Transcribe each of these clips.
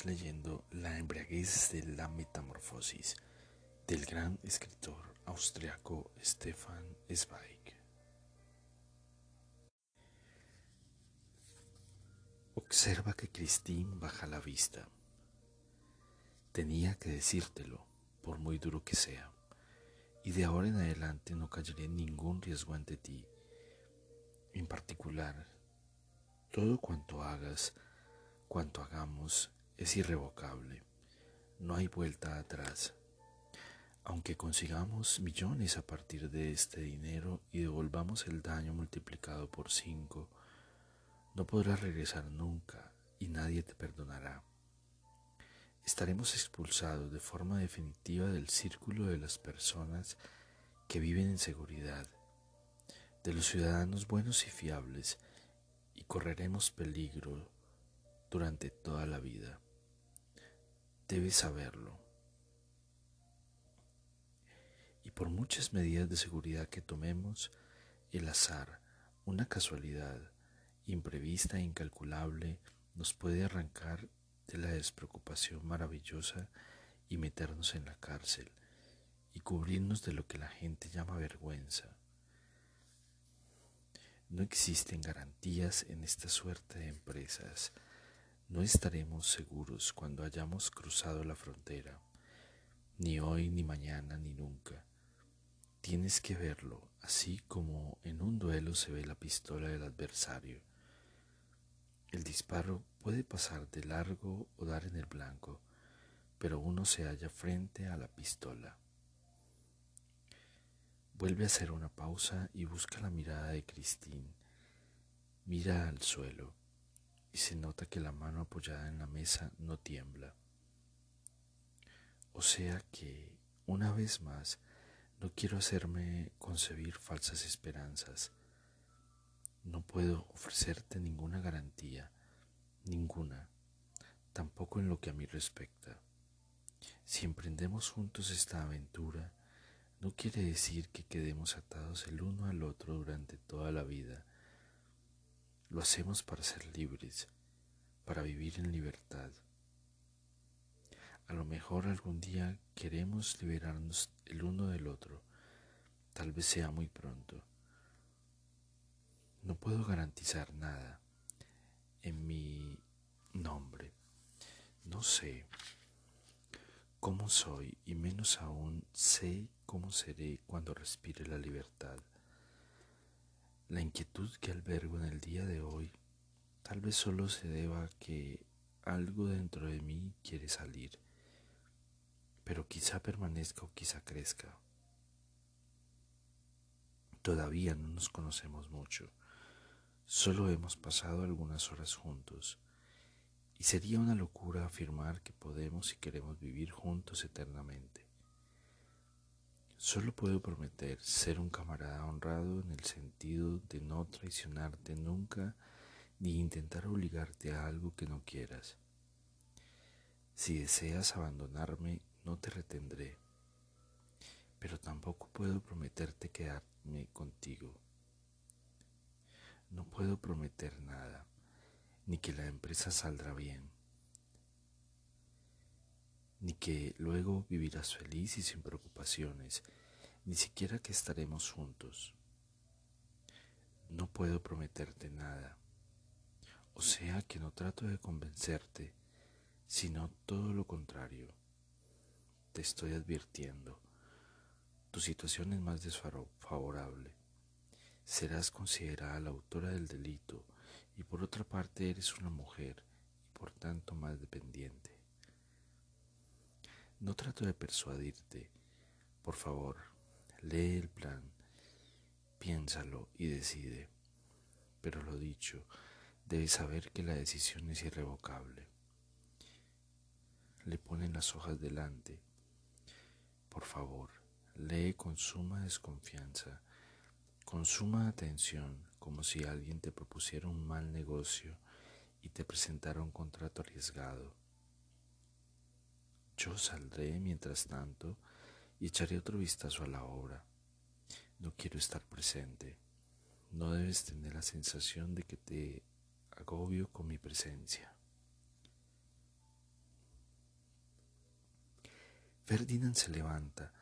Leyendo La embriaguez de la metamorfosis del gran escritor austriaco Stefan Zweig. Observa que Christine baja la vista. Tenía que decírtelo, por muy duro que sea, y de ahora en adelante no callaré ningún riesgo ante ti. En particular, todo cuanto hagas, cuanto hagamos es irrevocable. No hay vuelta atrás. Aunque consigamos millones a partir de este dinero y devolvamos el daño multiplicado por cinco, no podrás regresar nunca y nadie te perdonará. Estaremos expulsados de forma definitiva del círculo de las personas que viven en seguridad, de los ciudadanos buenos y fiables, y correremos peligro durante toda la vida. Debes saberlo. Y por muchas medidas de seguridad que tomemos, el azar, una casualidad imprevista e incalculable, nos puede arrancar de la despreocupación maravillosa y meternos en la cárcel y cubrirnos de lo que la gente llama vergüenza. No existen garantías en esta suerte de empresas no estaremos seguros cuando hayamos cruzado la frontera, ni hoy, ni mañana, ni nunca. Tienes que verlo, así como en un duelo se ve la pistola del adversario. El disparo puede pasar de largo o dar en el blanco, pero uno se halla frente a la pistola. Vuelve a hacer una pausa y busca la mirada de Christine. Mira al suelo y se nota que la mano apoyada en la mesa no tiembla. O sea que, una vez más, no quiero hacerme concebir falsas esperanzas. No puedo ofrecerte ninguna garantía, ninguna, tampoco en lo que a mí respecta. Si emprendemos juntos esta aventura, no quiere decir que quedemos atados el uno al otro durante toda la vida lo hacemos para ser libres, para vivir en libertad. A lo mejor algún día queremos liberarnos el uno del otro, tal vez sea muy pronto. No puedo garantizar nada en mi nombre. No sé cómo soy y menos aún sé cómo seré cuando respire la libertad. La inquietud que albergo en el día de hoy tal vez solo se deba a que algo dentro de mí quiere salir, pero quizá permanezca o quizá crezca. Todavía no nos conocemos mucho, solo hemos pasado algunas horas juntos, y sería una locura afirmar que podemos y queremos vivir juntos eternamente. Solo puedo prometer ser un camarada honrado en el sentido de no traicionarte nunca ni intentar obligarte a algo que no quieras. Si deseas abandonarme, no te retendré, pero tampoco puedo prometerte quedarme contigo. No puedo prometer nada, ni que la empresa saldrá bien, ni que luego vivirás feliz y sin preocupaciones, ni siquiera que estaremos juntos. No puedo prometerte nada, o sea que no trato de convencerte, sino todo lo contrario. Te estoy advirtiendo, tu situación es más desfavorable. Serás considerada la autora del delito y por otra parte eres una mujer y por tanto más dependiente. No trato de persuadirte. Por favor, lee el plan, piénsalo y decide. Pero lo dicho, debes saber que la decisión es irrevocable. Le ponen las hojas delante. Por favor, lee con suma desconfianza, con suma atención, como si alguien te propusiera un mal negocio y te presentara un contrato arriesgado. Yo saldré mientras tanto y echaré otro vistazo a la obra. No quiero estar presente. No debes tener la sensación de que te agobio con mi presencia. Ferdinand se levanta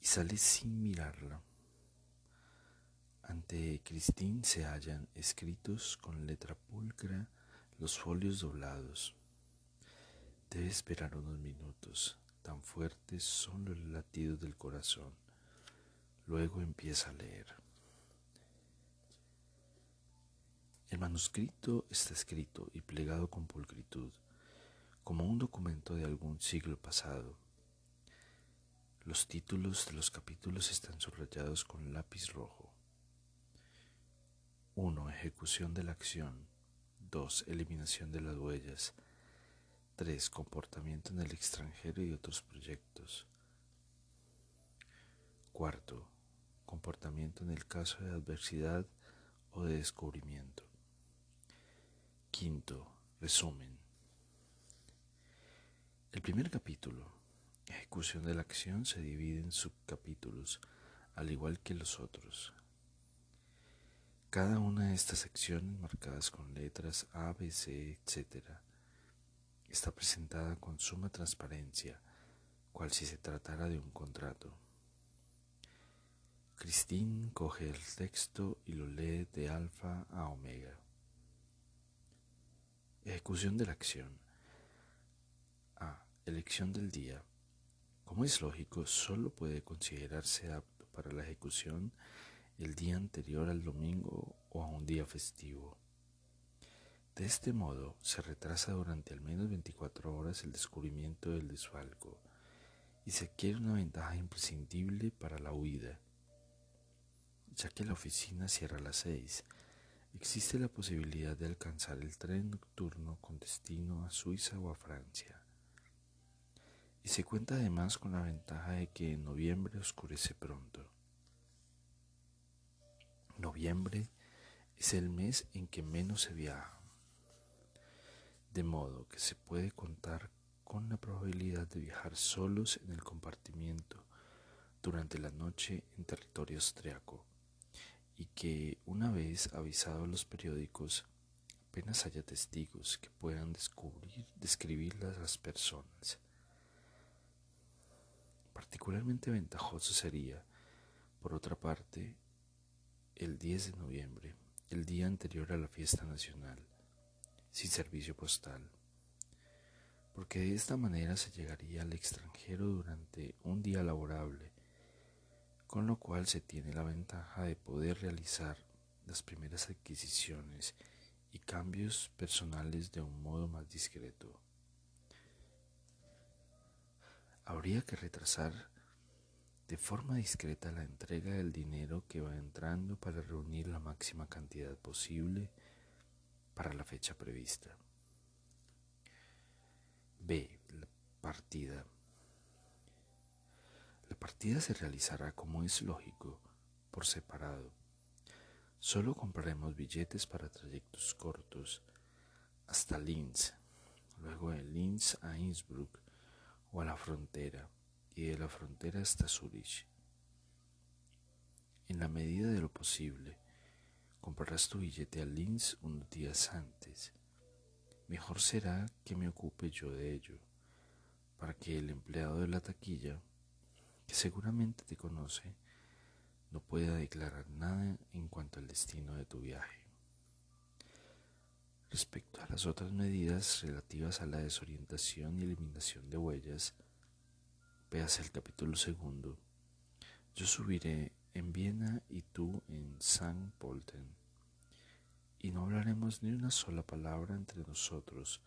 y sale sin mirarla. Ante Christine se hallan escritos con letra pulcra los folios doblados. Debe esperar unos minutos, tan fuertes son los latidos del corazón. Luego empieza a leer. El manuscrito está escrito y plegado con pulcritud, como un documento de algún siglo pasado. Los títulos de los capítulos están subrayados con lápiz rojo. 1. Ejecución de la acción. 2. Eliminación de las huellas. 3. Comportamiento en el extranjero y otros proyectos. Cuarto, comportamiento en el caso de adversidad o de descubrimiento. Quinto, resumen. El primer capítulo, ejecución de la acción, se divide en subcapítulos, al igual que los otros. Cada una de estas secciones, marcadas con letras A, B, C, etc., está presentada con suma transparencia, cual si se tratara de un contrato. Christine coge el texto y lo lee de alfa a omega. Ejecución de la acción. A. Elección del día. Como es lógico, solo puede considerarse apto para la ejecución el día anterior al domingo o a un día festivo. De este modo, se retrasa durante al menos 24 horas el descubrimiento del desfalco y se adquiere una ventaja imprescindible para la huida. Ya que la oficina cierra a las 6, existe la posibilidad de alcanzar el tren nocturno con destino a Suiza o a Francia. Y se cuenta además con la ventaja de que en noviembre oscurece pronto. Noviembre es el mes en que menos se viaja, de modo que se puede contar con la probabilidad de viajar solos en el compartimiento durante la noche en territorio austriaco y que una vez avisados los periódicos apenas haya testigos que puedan descubrir, describir las personas. Particularmente ventajoso sería, por otra parte, el 10 de noviembre, el día anterior a la fiesta nacional, sin servicio postal, porque de esta manera se llegaría al extranjero durante un día laborable, con lo cual se tiene la ventaja de poder realizar las primeras adquisiciones y cambios personales de un modo más discreto. Habría que retrasar de forma discreta la entrega del dinero que va entrando para reunir la máxima cantidad posible para la fecha prevista. B. La partida. La partida se realizará como es lógico, por separado. Solo compraremos billetes para trayectos cortos hasta Linz, luego de Linz a Innsbruck o a la frontera y de la frontera hasta Zurich. En la medida de lo posible, comprarás tu billete a Linz unos días antes. Mejor será que me ocupe yo de ello, para que el empleado de la taquilla, que seguramente te conoce, no pueda declarar nada en cuanto al destino de tu viaje. Respecto a las otras medidas relativas a la desorientación y eliminación de huellas, Veas el capítulo segundo. Yo subiré en Viena y tú en San Polten. Y no hablaremos ni una sola palabra entre nosotros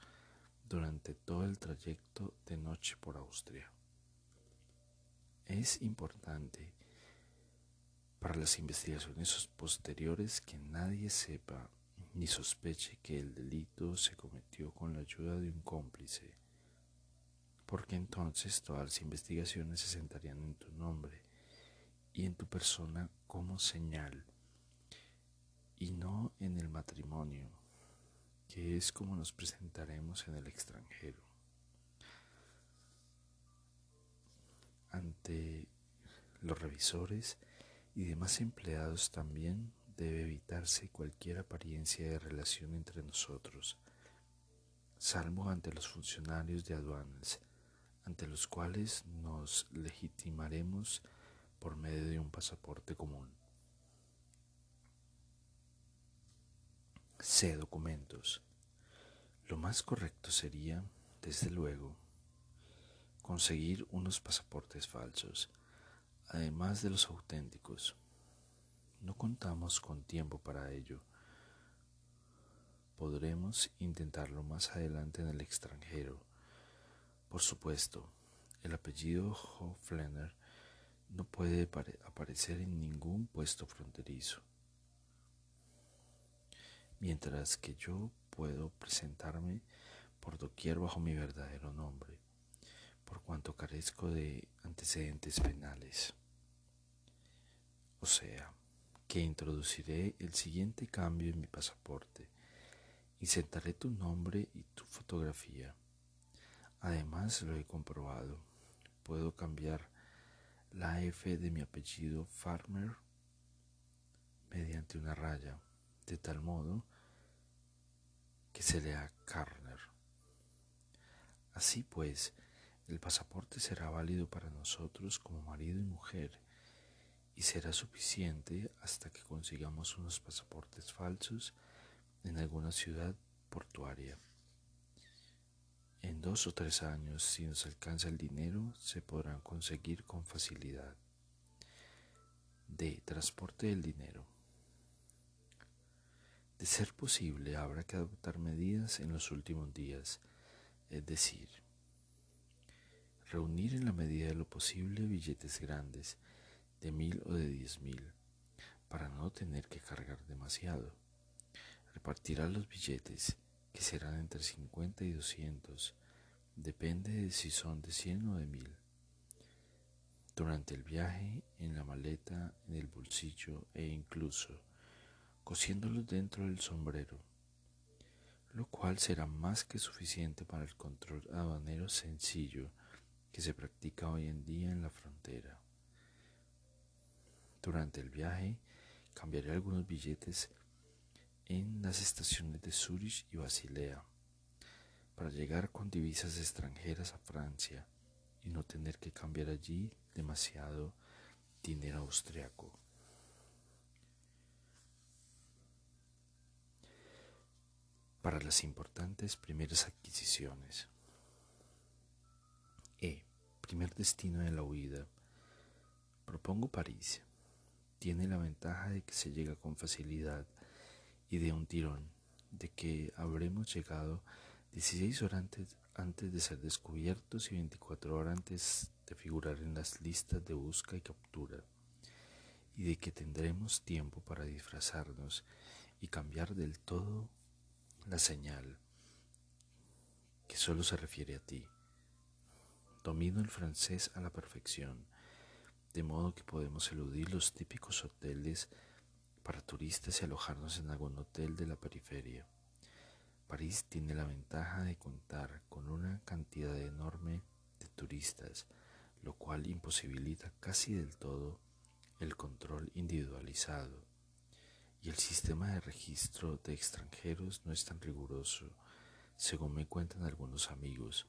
durante todo el trayecto de noche por Austria. Es importante para las investigaciones posteriores que nadie sepa ni sospeche que el delito se cometió con la ayuda de un cómplice, porque entonces todas las investigaciones se sentarían en tu nombre y en tu persona como señal, y no en el matrimonio, que es como nos presentaremos en el extranjero. Ante los revisores y demás empleados también debe evitarse cualquier apariencia de relación entre nosotros, salvo ante los funcionarios de aduanas, ante los cuales nos legitimaremos por medio de un pasaporte común. C. Documentos. Lo más correcto sería, desde luego, conseguir unos pasaportes falsos, además de los auténticos. No contamos con tiempo para ello. Podremos intentarlo más adelante en el extranjero. Por supuesto, el apellido Hoflener no puede aparecer en ningún puesto fronterizo. Mientras que yo puedo presentarme por doquier bajo mi verdadero nombre, por cuanto carezco de antecedentes penales. O sea, que introduciré el siguiente cambio en mi pasaporte. Insertaré tu nombre y tu fotografía. Además, lo he comprobado. Puedo cambiar la F de mi apellido Farmer mediante una raya, de tal modo que se lea Carner. Así pues, el pasaporte será válido para nosotros como marido y mujer y será suficiente hasta que consigamos unos pasaportes falsos en alguna ciudad portuaria. En dos o tres años, si nos alcanza el dinero, se podrán conseguir con facilidad. D. Transporte del dinero. De ser posible, habrá que adoptar medidas en los últimos días, es decir, reunir en la medida de lo posible billetes grandes de mil o de diez mil, para no tener que cargar demasiado. Repartirá los billetes, que serán entre cincuenta y doscientos, depende de si son de cien o de mil. Durante el viaje, en la maleta, en el bolsillo e incluso cosiéndolos dentro del sombrero, lo cual será más que suficiente para el control aduanero sencillo que se practica hoy en día en la frontera. Durante el viaje cambiaré algunos billetes en las estaciones de Zurich y Basilea para llegar con divisas extranjeras a Francia y no tener que cambiar allí demasiado dinero austriaco. Para las importantes primeras adquisiciones. E. Primer destino de la huida. Propongo París tiene la ventaja de que se llega con facilidad y de un tirón, de que habremos llegado 16 horas antes, de ser descubiertos y 24 horas antes de figurar en las listas de busca y captura, y de que tendremos tiempo para disfrazarnos y cambiar del todo la señal que solo se refiere a ti. Domino el francés a la perfección de modo que podemos eludir los típicos hoteles para turistas y alojarnos en algún hotel de la periferia. París tiene la ventaja de contar con una cantidad enorme de turistas, lo cual imposibilita casi del todo el control individualizado. Y el sistema de registro de extranjeros no es tan riguroso, según me cuentan algunos amigos,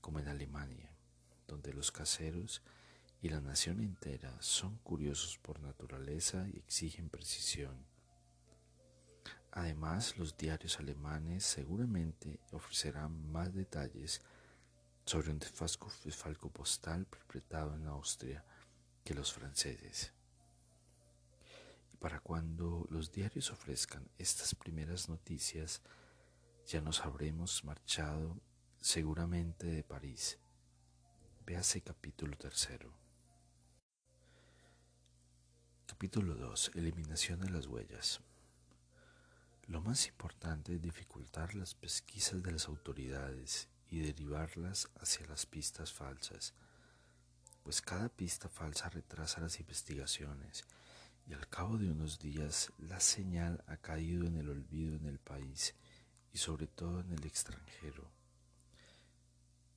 como en Alemania, donde los caseros y la nación entera son curiosos por naturaleza y exigen precisión. Además, los diarios alemanes seguramente ofrecerán más detalles sobre un desfalco postal perpetrado en Austria que los franceses. Y para cuando los diarios ofrezcan estas primeras noticias, ya nos habremos marchado seguramente de París. Véase capítulo tercero. Capítulo 2. Eliminación de las huellas. Lo más importante es dificultar las pesquisas de las autoridades y derivarlas hacia las pistas falsas, pues cada pista falsa retrasa las investigaciones y al cabo de unos días la señal ha caído en el olvido en el país y sobre todo en el extranjero.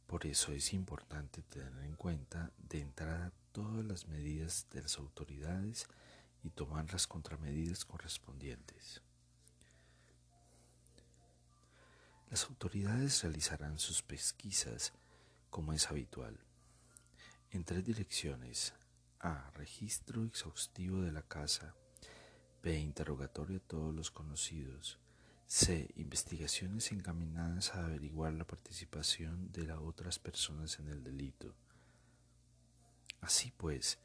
Por eso es importante tener en cuenta de entrada todas las medidas de las autoridades y tomar las contramedidas correspondientes. Las autoridades realizarán sus pesquisas como es habitual en tres direcciones. A. Registro exhaustivo de la casa. B. Interrogatorio a todos los conocidos. C. Investigaciones encaminadas a averiguar la participación de las otras personas en el delito. Así pues,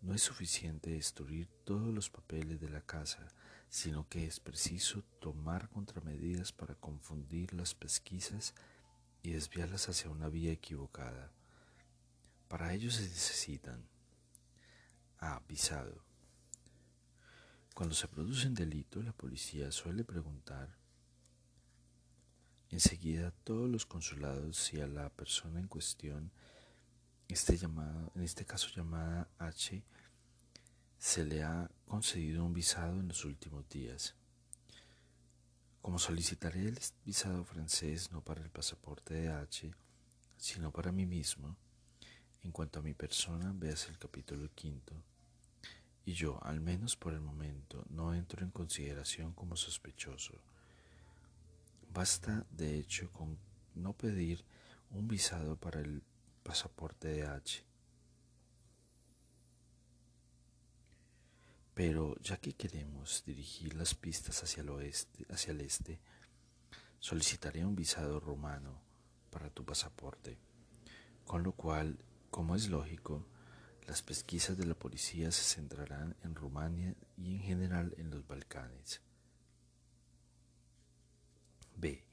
no es suficiente destruir todos los papeles de la casa, sino que es preciso tomar contramedidas para confundir las pesquisas y desviarlas hacia una vía equivocada. Para ello se necesitan A. Visado. Cuando se produce un delito, la policía suele preguntar enseguida a todos los consulados si a la persona en cuestión este llamado, en este caso llamada H, se le ha concedido un visado en los últimos días. Como solicitaré el visado francés no para el pasaporte de H, sino para mí mismo, en cuanto a mi persona, veas el capítulo quinto, y yo, al menos por el momento, no entro en consideración como sospechoso. Basta, de hecho, con no pedir un visado para el pasaporte de H. Pero ya que queremos dirigir las pistas hacia el oeste, hacia el este, solicitaré un visado rumano para tu pasaporte, con lo cual, como es lógico, las pesquisas de la policía se centrarán en Rumania y en general en los Balcanes. B.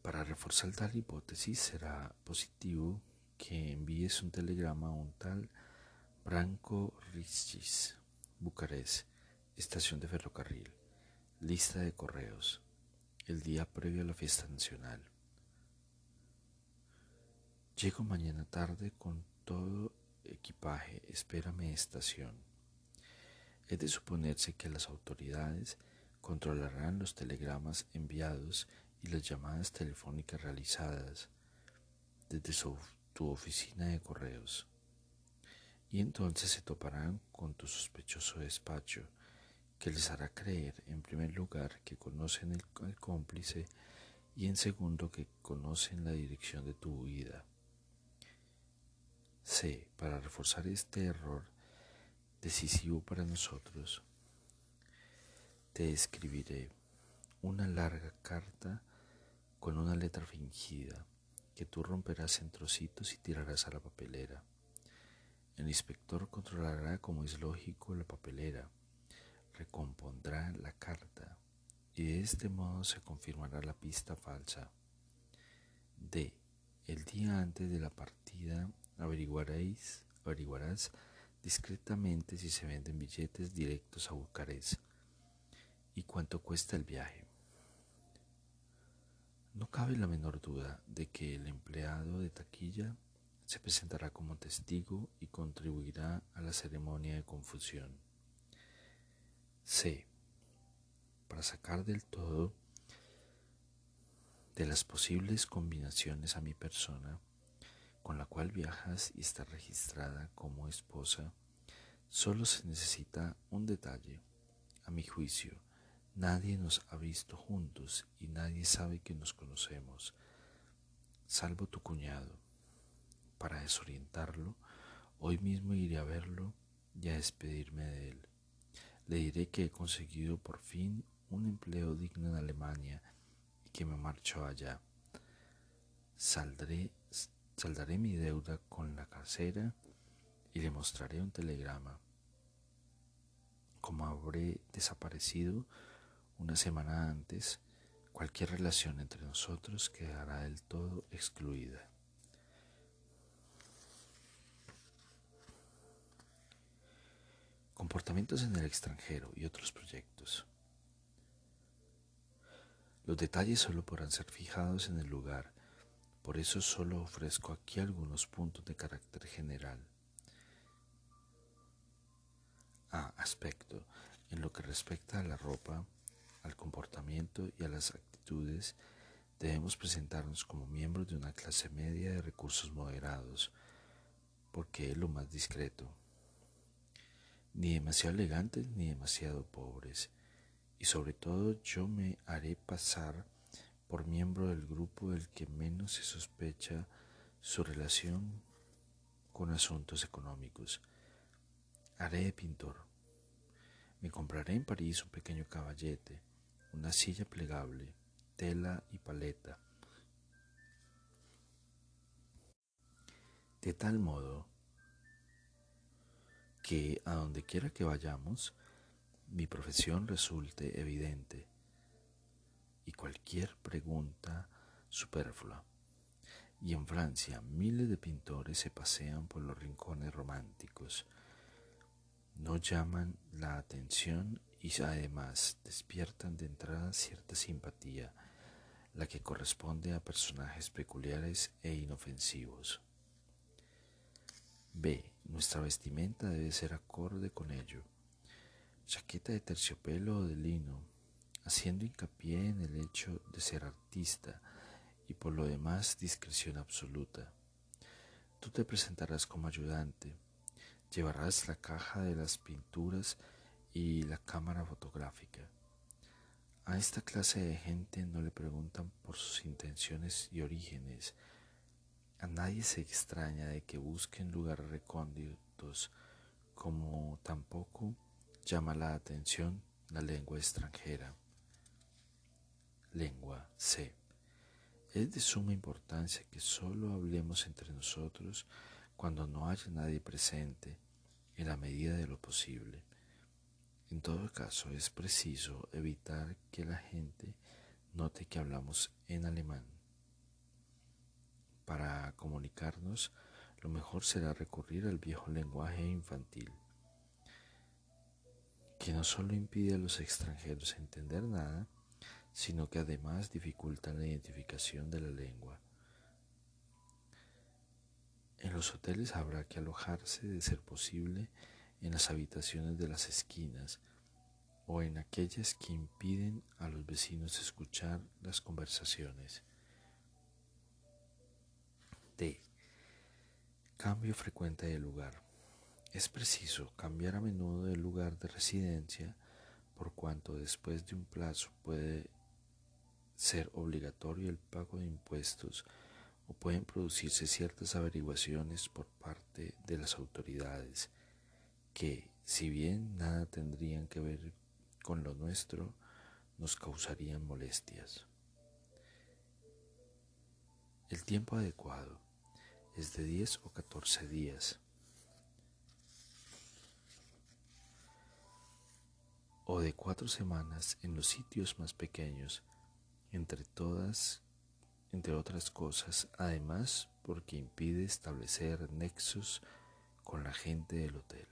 Para reforzar tal hipótesis será positivo que envíes un telegrama a un tal Branco Ricis, Bucarest, estación de ferrocarril, lista de correos, el día previo a la fiesta nacional. Llego mañana tarde con todo equipaje, espérame estación. Es de suponerse que las autoridades controlarán los telegramas enviados y las llamadas telefónicas realizadas desde su tu oficina de correos. Y entonces se toparán con tu sospechoso despacho, que les hará creer, en primer lugar, que conocen el, el cómplice y en segundo, que conocen la dirección de tu huida. C. Para reforzar este error decisivo para nosotros, te escribiré una larga carta con una letra fingida que tú romperás en trocitos y tirarás a la papelera. El inspector controlará, como es lógico, la papelera, recompondrá la carta y de este modo se confirmará la pista falsa. D. El día antes de la partida averiguaréis, averiguarás discretamente si se venden billetes directos a Bucarest y cuánto cuesta el viaje. No cabe la menor duda de que el empleado de taquilla se presentará como testigo y contribuirá a la ceremonia de confusión. C. Para sacar del todo de las posibles combinaciones a mi persona, con la cual viajas y está registrada como esposa, solo se necesita un detalle, a mi juicio, Nadie nos ha visto juntos y nadie sabe que nos conocemos, salvo tu cuñado. Para desorientarlo, hoy mismo iré a verlo y a despedirme de él. Le diré que he conseguido por fin un empleo digno en Alemania y que me marcho allá. Saldré, saldaré mi deuda con la casera y le mostraré un telegrama. Como habré desaparecido, una semana antes, cualquier relación entre nosotros quedará del todo excluida. Comportamientos en el extranjero y otros proyectos. Los detalles solo podrán ser fijados en el lugar, por eso solo ofrezco aquí algunos puntos de carácter general. A. Aspecto. En lo que respecta a la ropa, al comportamiento y a las actitudes, debemos presentarnos como miembros de una clase media de recursos moderados, porque es lo más discreto. Ni demasiado elegantes ni demasiado pobres, y sobre todo yo me haré pasar por miembro del grupo del que menos se sospecha su relación con asuntos económicos. Haré de pintor me compraré en París un pequeño caballete, una silla plegable, tela y paleta. De tal modo que a donde quiera que vayamos, mi profesión resulte evidente y cualquier pregunta superflua. Y en Francia miles de pintores se pasean por los rincones románticos, no llaman la atención y además despiertan de entrada cierta simpatía, la que corresponde a personajes peculiares e inofensivos. B. Nuestra vestimenta debe ser acorde con ello. Chaqueta de terciopelo o de lino, haciendo hincapié en el hecho de ser artista y por lo demás discreción absoluta. Tú te presentarás como ayudante, Llevarás la caja de las pinturas y la cámara fotográfica. A esta clase de gente no le preguntan por sus intenciones y orígenes. A nadie se extraña de que busquen lugares recónditos, como tampoco llama la atención la lengua extranjera. Lengua C. Es de suma importancia que solo hablemos entre nosotros cuando no haya nadie presente, en la medida de lo posible. En todo caso, es preciso evitar que la gente note que hablamos en alemán. Para comunicarnos, lo mejor será recurrir al viejo lenguaje infantil, que no solo impide a los extranjeros entender nada, sino que además dificulta la identificación de la lengua. En los hoteles habrá que alojarse, de ser posible, en las habitaciones de las esquinas o en aquellas que impiden a los vecinos escuchar las conversaciones. D. Cambio frecuente de lugar. Es preciso cambiar a menudo de lugar de residencia por cuanto después de un plazo puede ser obligatorio el pago de impuestos o pueden producirse ciertas averiguaciones por parte de las autoridades que, si bien nada tendrían que ver con lo nuestro, nos causarían molestias. El tiempo adecuado es de 10 o 14 días. o de cuatro semanas en los sitios más pequeños, entre todas entre otras cosas, además porque impide establecer nexos con la gente del hotel.